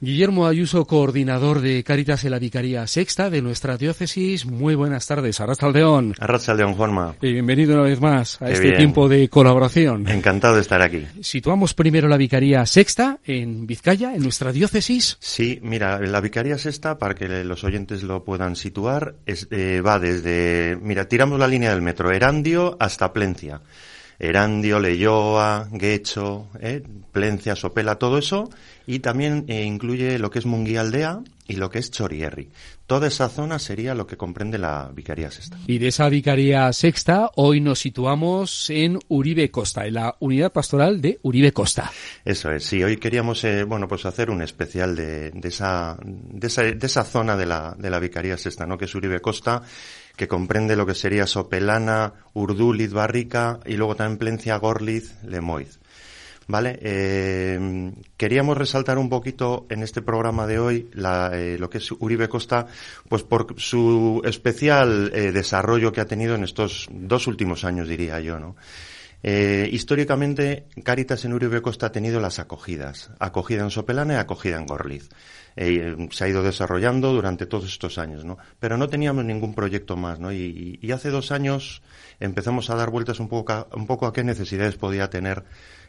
Guillermo Ayuso, coordinador de Cáritas en la Vicaría Sexta de nuestra diócesis. Muy buenas tardes, Arrastaldeón. Arrastaldeón, Juanma. Y bienvenido una vez más a este tiempo de colaboración. Encantado de estar aquí. Situamos primero la Vicaría Sexta en Vizcaya, en nuestra diócesis. Sí, mira, la Vicaría Sexta, para que los oyentes lo puedan situar, eh, va desde, mira, tiramos la línea del metro Erandio hasta Plencia. Erandio, Leyoa, Guecho, eh, Plencia, Sopela, todo eso, y también eh, incluye lo que es Munguialdea y lo que es Chorierri. Toda esa zona sería lo que comprende la Vicaría Sexta. Y de esa Vicaría Sexta, hoy nos situamos en Uribe Costa, en la unidad pastoral de Uribe Costa. Eso es, sí, hoy queríamos, eh, bueno, pues hacer un especial de, de, esa, de, esa, de esa zona de la, de la Vicaría Sexta, ¿no? Que es Uribe Costa que comprende lo que sería Sopelana, Urduliz, Barrica y luego también Plencia, Gorliz, Lemoiz. ¿Vale? Eh, queríamos resaltar un poquito en este programa de hoy eh, lo que es Uribe Costa, pues por su especial eh, desarrollo que ha tenido en estos dos últimos años, diría yo, ¿no? Históricamente, Caritas en Uribe Costa ha tenido las acogidas, acogida en Sopelana y acogida en Gorliz. Eh, se ha ido desarrollando durante todos estos años, ¿no? Pero no teníamos ningún proyecto más, ¿no? Y, hace dos años empezamos a dar vueltas un poco a, un poco a qué necesidades podía tener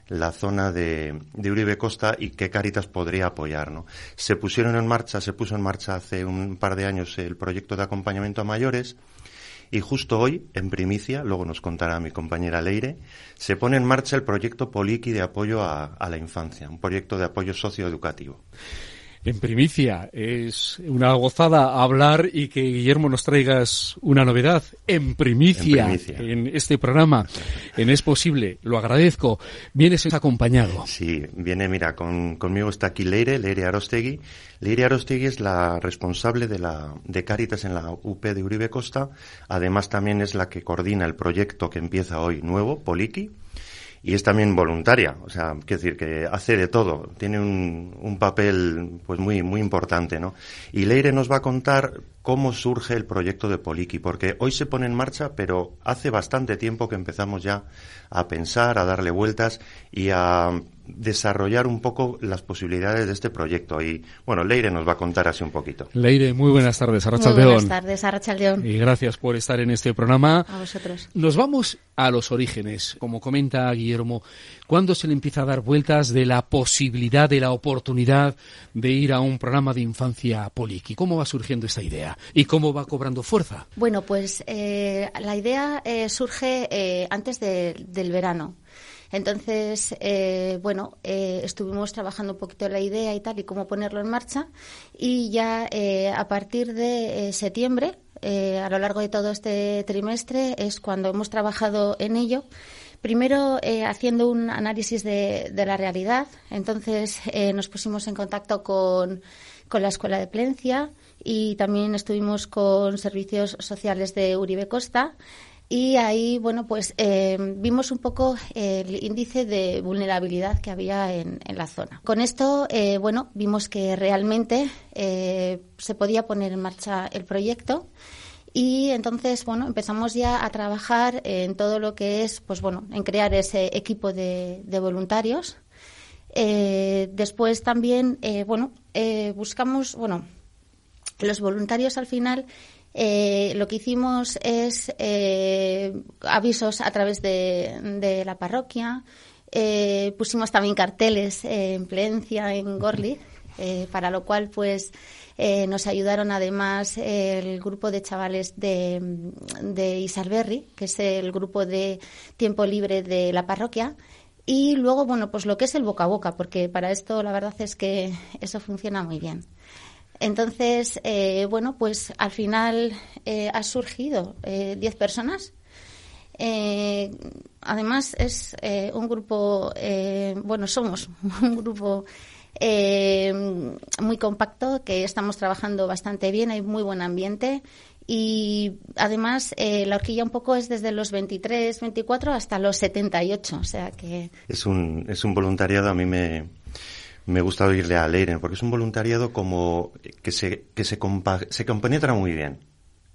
la zona de, de, Uribe Costa y qué Caritas podría apoyar, ¿no? Se pusieron en marcha, se puso en marcha hace un par de años el proyecto de acompañamiento a mayores y justo hoy, en primicia, luego nos contará mi compañera Leire, se pone en marcha el proyecto Poliki de apoyo a, a la infancia, un proyecto de apoyo socioeducativo en primicia. Es una gozada hablar y que Guillermo nos traigas una novedad en primicia en, este programa. En Es Posible, lo agradezco. Vienes acompañado. Sí, viene, mira, con, conmigo está aquí Leire, Leire Arostegui. Leire Arostegui es la responsable de la de Cáritas en la UP de Uribe Costa. Además también es la que coordina el proyecto que empieza hoy nuevo, Poliki y es también voluntaria, o sea, quiero decir que hace de todo, tiene un, un papel pues muy muy importante, ¿no? Y Leire nos va a contar cómo surge el proyecto de Poliki, porque hoy se pone en marcha, pero hace bastante tiempo que empezamos ya a pensar, a darle vueltas y a desarrollar un poco las posibilidades de este proyecto. Y bueno, Leire nos va a contar así un poquito. Leire, muy buenas tardes, Arrachaldeón. Muy buenas tardes, Arrachaldeón. Y gracias por estar en este programa. A vosotros. Nos vamos a los orígenes. Como comenta Guillermo, ¿cuándo se le empieza a dar vueltas de la posibilidad, de la oportunidad de ir a un programa de infancia Poliki? ¿Cómo va surgiendo esta idea? ¿Y cómo va cobrando fuerza? Bueno, pues eh, la idea eh, surge eh, antes del verano. Entonces, eh, bueno, eh, estuvimos trabajando un poquito la idea y tal y cómo ponerlo en marcha. Y ya eh, a partir de septiembre, a lo largo de todo este trimestre, es cuando hemos trabajado en ello. Primero haciendo un análisis de, la realidad, entonces nos pusimos en contacto con, con la Escuela de Plencia y también estuvimos con servicios sociales de Uribe Costa y ahí, bueno, pues eh, vimos un poco el índice de vulnerabilidad que había en, la zona. Con esto, eh, bueno, vimos que realmente eh, se podía poner en marcha el proyecto. Y entonces, bueno, empezamos ya a trabajar en todo lo que es, pues bueno, en crear ese equipo de, de voluntarios. después también, bueno, buscamos, bueno, los voluntarios al final eh, lo que hicimos es eh, avisos a través de, la parroquia. Eh, pusimos también carteles en Plencia, en Gorlitz, para lo cual pues nos ayudaron además el grupo de chavales de, de Isarberry, que es el grupo de tiempo libre de la parroquia. Y luego, bueno, pues lo que es el boca a boca, porque para esto la verdad es que eso funciona muy bien. Entonces, eh, bueno, pues al final eh, ha surgido 10 eh, personas. además, es un grupo, bueno, somos un grupo muy compacto, que estamos trabajando bastante bien, hay muy buen ambiente. Y además, la horquilla un poco es desde los 23, 24 hasta los 78. O sea que. Es un, es un voluntariado, a mí me, me gusta oírle a Leiren, porque es un voluntariado como que se, que se, se compenetra muy bien.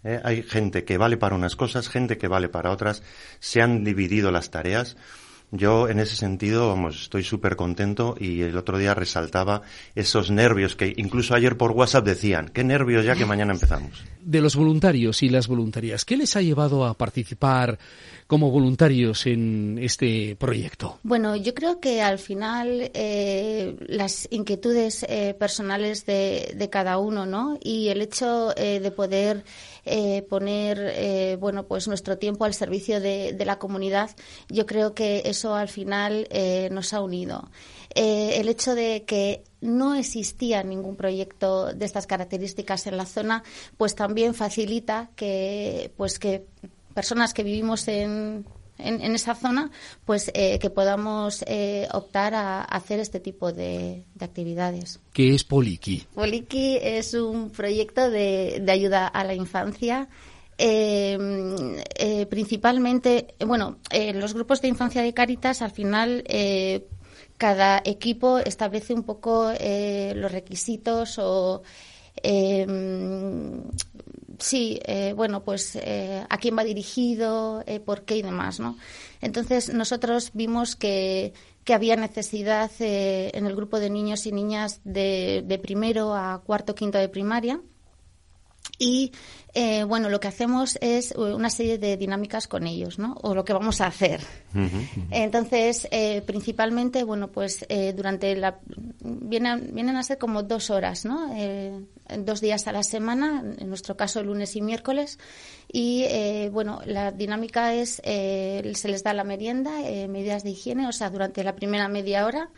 ¿eh? Hay gente que vale para unas cosas, gente que vale para otras, se han dividido las tareas. Yo en ese sentido, vamos, estoy súper contento y el otro día resaltaba esos nervios que incluso ayer por WhatsApp decían, qué nervios ya que mañana empezamos. De los voluntarios y las voluntarias, ¿qué les ha llevado a participar como voluntarios en este proyecto? Bueno, yo creo que al final eh, las inquietudes eh, personales de, de, cada uno, ¿no? Y el hecho eh, de poder eh, poner eh, bueno pues nuestro tiempo al servicio de, la comunidad yo creo que eso al final eh, nos ha unido el hecho de que no existía ningún proyecto de estas características en la zona pues también facilita que pues que personas que vivimos en en, esa zona, pues eh, que podamos eh, optar a, hacer este tipo de, actividades. ¿Qué es Poliki? Poliki es un proyecto de, ayuda a la infancia. Eh, principalmente, bueno, los grupos de infancia de Caritas al final cada equipo establece un poco los requisitos o sí, eh, bueno, pues eh, a quién va dirigido, eh, por qué y demás, ¿no? Entonces nosotros vimos que, que había necesidad en el grupo de niños y niñas de, de primero a cuarto, quinto de primaria y eh, bueno, lo que hacemos es eh, una serie de dinámicas con ellos, ¿no? O lo que vamos a hacer. Entonces, eh, principalmente, bueno, pues durante la vienen, vienen a ser como dos horas, ¿no? dos días a la semana, en nuestro caso lunes y miércoles. Y bueno, la dinámica es se les da la merienda, medidas de higiene, o sea, durante la primera media hora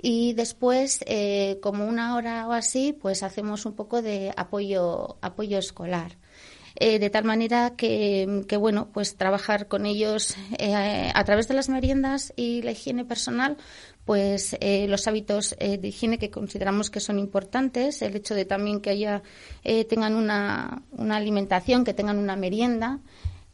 y después, eh, como una hora o así, pues hacemos un poco de apoyo, apoyo escolar. Eh, de tal manera que, que, bueno, pues trabajar con ellos eh, a través de las meriendas y la higiene personal, pues los hábitos de higiene que consideramos que son importantes, el hecho de también que haya tengan una, una alimentación, que tengan una merienda,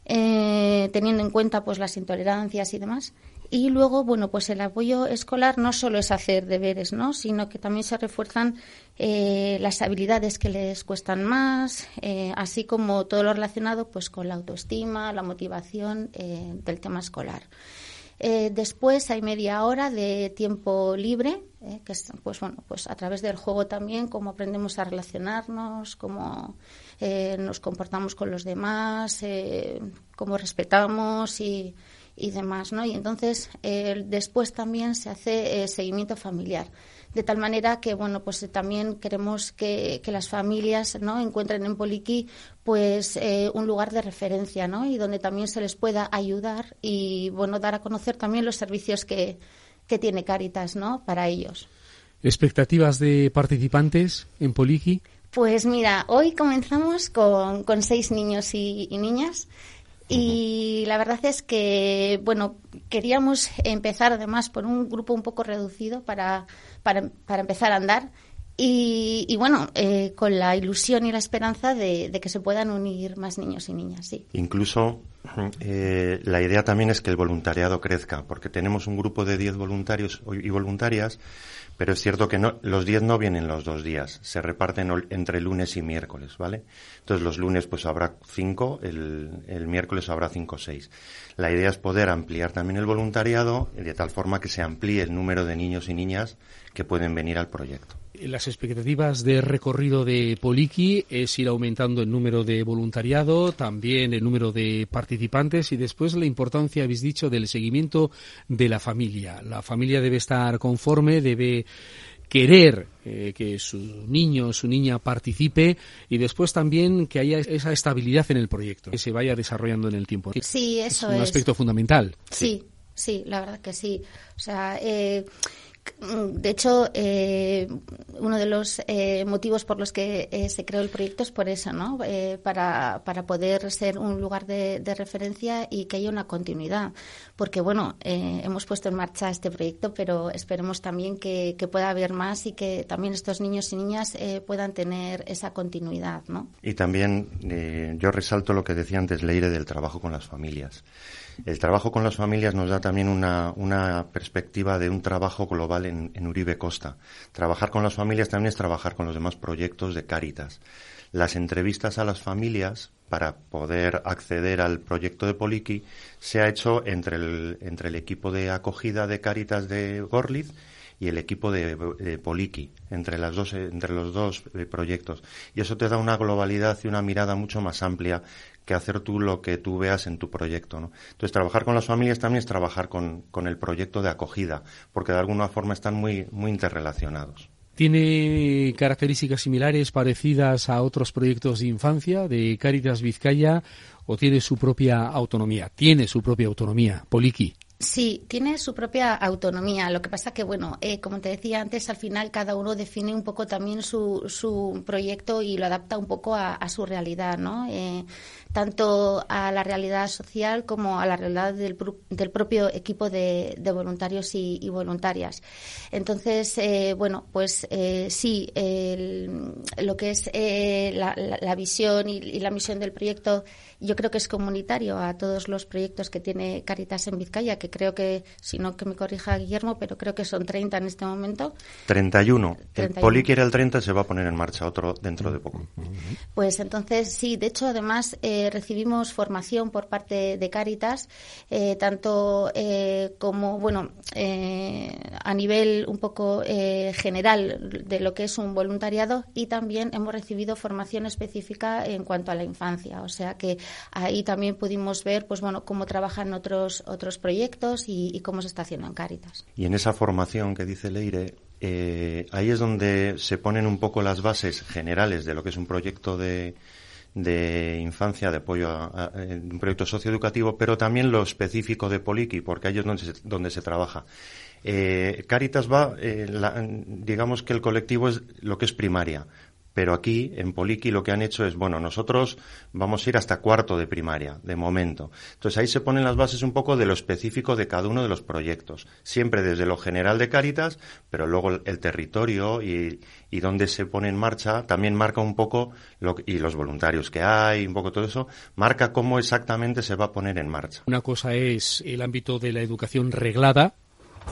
teniendo en cuenta pues las intolerancias y demás y luego, bueno, pues el apoyo escolar no solo es hacer deberes, ¿no? Sino que también se refuerzan eh, las habilidades que les cuestan más, eh, así como todo lo relacionado pues con la autoestima, la motivación eh, del tema escolar. después hay media hora de tiempo libre, que es, pues bueno, pues a través del juego también, cómo aprendemos a relacionarnos, cómo nos comportamos con los demás, cómo respetamos y y demás, ¿no? Y entonces eh, después también se hace eh, seguimiento familiar, de tal manera que, bueno, pues eh, también queremos que, las familias, ¿no? Encuentren en Poliqui, pues un lugar de referencia, ¿no? Y donde también se les pueda ayudar y, bueno, dar a conocer también los servicios que, que tiene Caritas, ¿no? Para ellos. ¿Expectativas de participantes en Poliqui? Pues mira, hoy comenzamos con, con seis niños y, y niñas. Y la verdad es que, bueno, queríamos empezar además por un grupo un poco reducido para, para, para empezar a andar. Y, y bueno, eh, con la ilusión y la esperanza de, de, que se puedan unir más niños y niñas, sí. Incluso eh, la idea también es que el voluntariado crezca, porque tenemos un grupo de 10 voluntarios y voluntarias pero es cierto que no, los 10 no vienen los dos días, se reparten entre lunes y miércoles, ¿vale? Entonces los lunes pues habrá cinco, el, el miércoles habrá cinco o seis. La idea es poder ampliar también el voluntariado de tal forma que se amplíe el número de niños y niñas que pueden venir al proyecto. Las expectativas de recorrido de Poliki es ir aumentando el número de voluntariado, también el número de participantes y después la importancia, habéis dicho, del seguimiento de la familia. La familia debe estar conforme, debe querer eh, que su niño o su niña participe y después también que haya esa estabilidad en el proyecto, que se vaya desarrollando en el tiempo. Sí, eso es. Un aspecto fundamental. Sí, sí, la verdad que sí. O sea, eh, de hecho, eh, uno de los eh, motivos por los que eh, se creó el proyecto es por eso, ¿no? Para, para, poder ser un lugar de, referencia y que haya una continuidad. Porque, bueno, hemos puesto en marcha este proyecto, pero esperemos también que, que, pueda haber más y que también estos niños y niñas puedan tener esa continuidad, ¿no? Y también yo resalto lo que decía antes Leire del trabajo con las familias. El trabajo con las familias nos da también una, una perspectiva de un trabajo global en, Uribe Costa. Trabajar con las familias también es trabajar con los demás proyectos de Cáritas. las entrevistas a las familias para poder acceder al proyecto de Poliki se ha hecho entre el, entre el equipo de acogida de Cáritas de Gorliz y el equipo de, Poliki entre las dos entre los dos eh, proyectos y eso te da una globalidad y una mirada mucho más amplia que hacer tú lo que tú veas en tu proyecto ¿no? entonces trabajar con las familias también es trabajar con, con el proyecto de acogida porque de alguna forma están muy muy interrelacionados ¿Tiene características similares, parecidas a otros proyectos de infancia de Cáritas Vizcaya o tiene su propia autonomía? Tiene su propia autonomía, Poliki. Sí, tiene su propia autonomía. Lo que pasa que, bueno, eh, como te decía antes, al final cada uno define un poco también su, su proyecto y lo adapta un poco a, su realidad, ¿no? Eh, tanto a la realidad social como a la realidad del, del propio equipo de, voluntarios y, voluntarias. Entonces, eh, bueno, pues eh, sí, lo que es eh, la, visión y, la misión del proyecto, yo creo que es comunitario a todos los proyectos que tiene Caritas en Vizcaya, que creo que, si no que me corrija Guillermo, pero creo que son 30 en este momento. 31. 31. El Poli quiere el 30, se va a poner en marcha otro dentro de poco. Pues entonces, sí, de hecho, además, recibimos formación por parte de Cáritas, eh, tanto eh, como, bueno, eh, a nivel un poco general de lo que es un voluntariado y también hemos recibido formación específica en cuanto a la infancia. O sea que ahí también pudimos ver, pues bueno, cómo trabajan otros, otros proyectos y, cómo se está haciendo en Cáritas. Y en esa formación que dice Leire, ahí es donde se ponen un poco las bases generales de lo que es un proyecto de, de infancia, de apoyo a, un proyecto socioeducativo, pero también lo específico de Poliki, porque ahí es donde se, donde se trabaja. Eh, Caritas va, eh, digamos que el colectivo es lo que es primaria, pero aquí, en Poliki, lo que han hecho es, bueno, nosotros vamos a ir hasta cuarto de primaria, de momento. Entonces ahí se ponen las bases un poco de lo específico de cada uno de los proyectos. Siempre desde lo general de Cáritas, pero luego el, territorio y, y dónde se pone en marcha también marca un poco, lo, y los voluntarios que hay, un poco todo eso, marca cómo exactamente se va a poner en marcha. Una cosa es el ámbito de la educación reglada,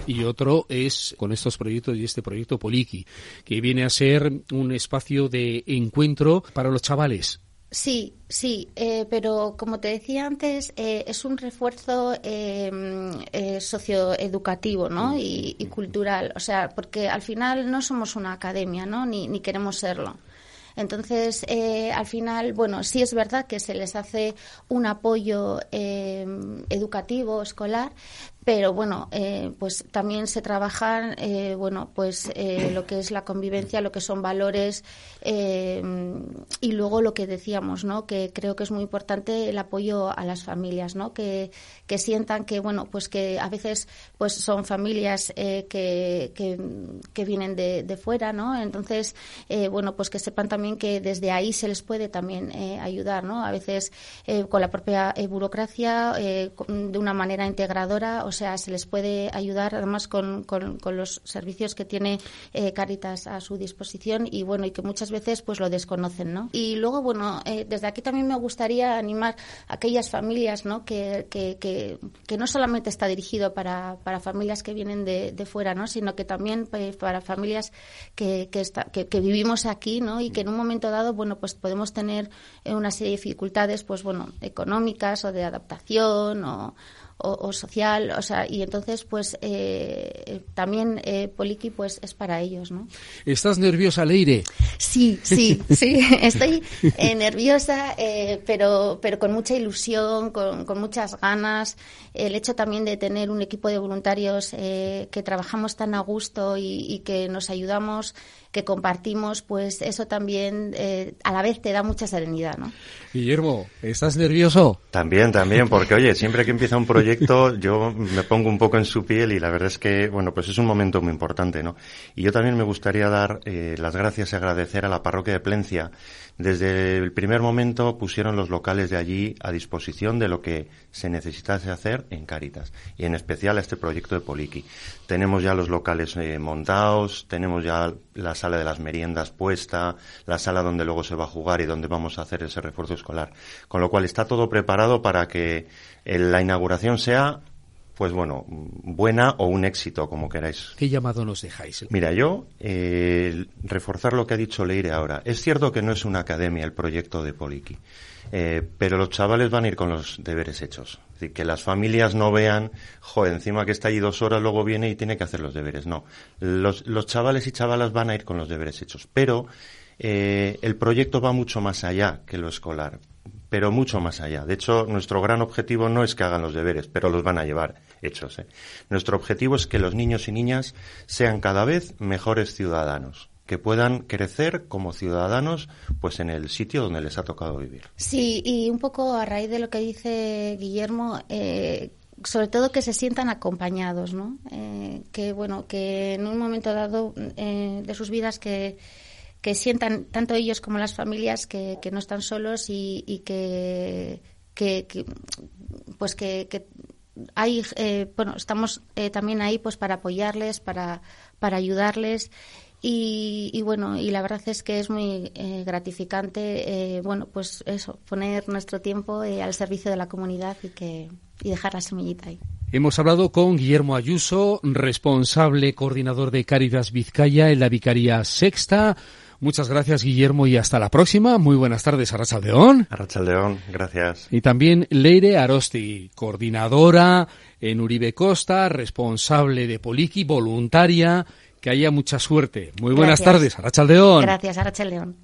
y otro es con estos proyectos y este proyecto Poliki, que viene a ser un espacio de encuentro para los chavales. Sí, sí, eh, pero como te decía antes, eh, es un refuerzo em, eh, socioeducativo ¿no? Y, y, cultural, o sea, porque al final no somos una academia, ¿no? Ni, ni queremos serlo. Entonces, eh, al final, bueno, sí es verdad que se les hace un apoyo eh, educativo, escolar, pero bueno, eh, pues también se trabajan, eh, bueno, pues eh, lo que es la convivencia, lo que son valores y luego lo que decíamos, ¿no? Que creo que es muy importante el apoyo a las familias, ¿no? Que, que sientan que, bueno, pues que a veces pues son familias que, que, vienen de, de, fuera, ¿no? Entonces, bueno, pues que sepan también que desde ahí se les puede también ayudar, ¿no? A veces con la propia burocracia, de una manera integradora, o sea, se les puede ayudar además con, con, los servicios que tiene eh, Caritas a su disposición y bueno, y que muchas veces pues lo desconocen, ¿no? Y luego, bueno, eh, desde aquí también me gustaría animar a aquellas familias, ¿no? Que, que, que, no solamente está dirigido para, para familias que vienen de, de fuera, ¿no? Sino que también pues, para familias que, que, está, que, vivimos aquí, ¿no? Y que en un momento dado, bueno, pues podemos tener una serie de dificultades, pues bueno, económicas o de adaptación o o, social, o sea, y entonces pues eh, también eh, Poliki pues es para ellos, ¿no? ¿Estás nerviosa, Leire? Sí, sí, sí, estoy eh, nerviosa, eh, pero, pero con mucha ilusión, con, con, muchas ganas. El hecho también de tener un equipo de voluntarios que trabajamos tan a gusto y, y que nos ayudamos que compartimos, pues eso también eh, a la vez te da mucha serenidad, ¿no? Guillermo, ¿estás nervioso? También, también, porque oye, siempre que empieza un proyecto yo me pongo un poco en su piel y la verdad es que, bueno, pues es un momento muy importante, ¿no? Y yo también me gustaría dar eh, las gracias y agradecer a la parroquia de Plencia desde el primer momento pusieron los locales de allí a disposición de lo que se necesitase hacer en Cáritas y en especial a este proyecto de Poliki. Tenemos ya los locales eh, montados, tenemos ya la sala de las meriendas puesta, la sala donde luego se va a jugar y donde vamos a hacer ese refuerzo escolar. Con lo cual está todo preparado para que la inauguración sea pues bueno, buena o un éxito, como queráis. ¿Qué llamado nos dejáis? Mira, yo, eh, reforzar lo que ha dicho Leire ahora. Es cierto que no es una academia el proyecto de Poliki, eh, pero los chavales van a ir con los deberes hechos. Es decir, que las familias no vean, joder, encima que está allí dos horas, luego viene y tiene que hacer los deberes. No, los, los chavales y chavalas van a ir con los deberes hechos, pero eh, el proyecto va mucho más allá que lo escolar pero mucho más allá. De hecho, nuestro gran objetivo no es que hagan los deberes, pero los van a llevar hechos. ¿eh? Nuestro objetivo es que los niños y niñas sean cada vez mejores ciudadanos que puedan crecer como ciudadanos pues en el sitio donde les ha tocado vivir. Sí, y un poco a raíz de lo que dice Guillermo, eh, sobre todo que se sientan acompañados, ¿no? Eh, que bueno, que en un momento dado de sus vidas que que sientan tanto ellos como las familias que, no están solos y, que, pues que, hay eh, bueno estamos eh, también ahí pues para apoyarles para para ayudarles y, bueno y la verdad es que es muy eh, gratificante bueno pues eso poner nuestro tiempo al servicio de la comunidad y que y dejar la semillita ahí Hemos hablado con Guillermo Ayuso, responsable coordinador de Cáritas Vizcaya en la Vicaría Sexta. Muchas gracias, Guillermo, y hasta la próxima. Muy buenas tardes, Arrachaldeón. Arrachaldeón, gracias. Y también Leire Arosti, coordinadora en Uribe Costa, responsable de Poliki, voluntaria. Que haya mucha suerte. Muy buenas tardes, Arrachaldeón. Gracias, Arrachaldeón.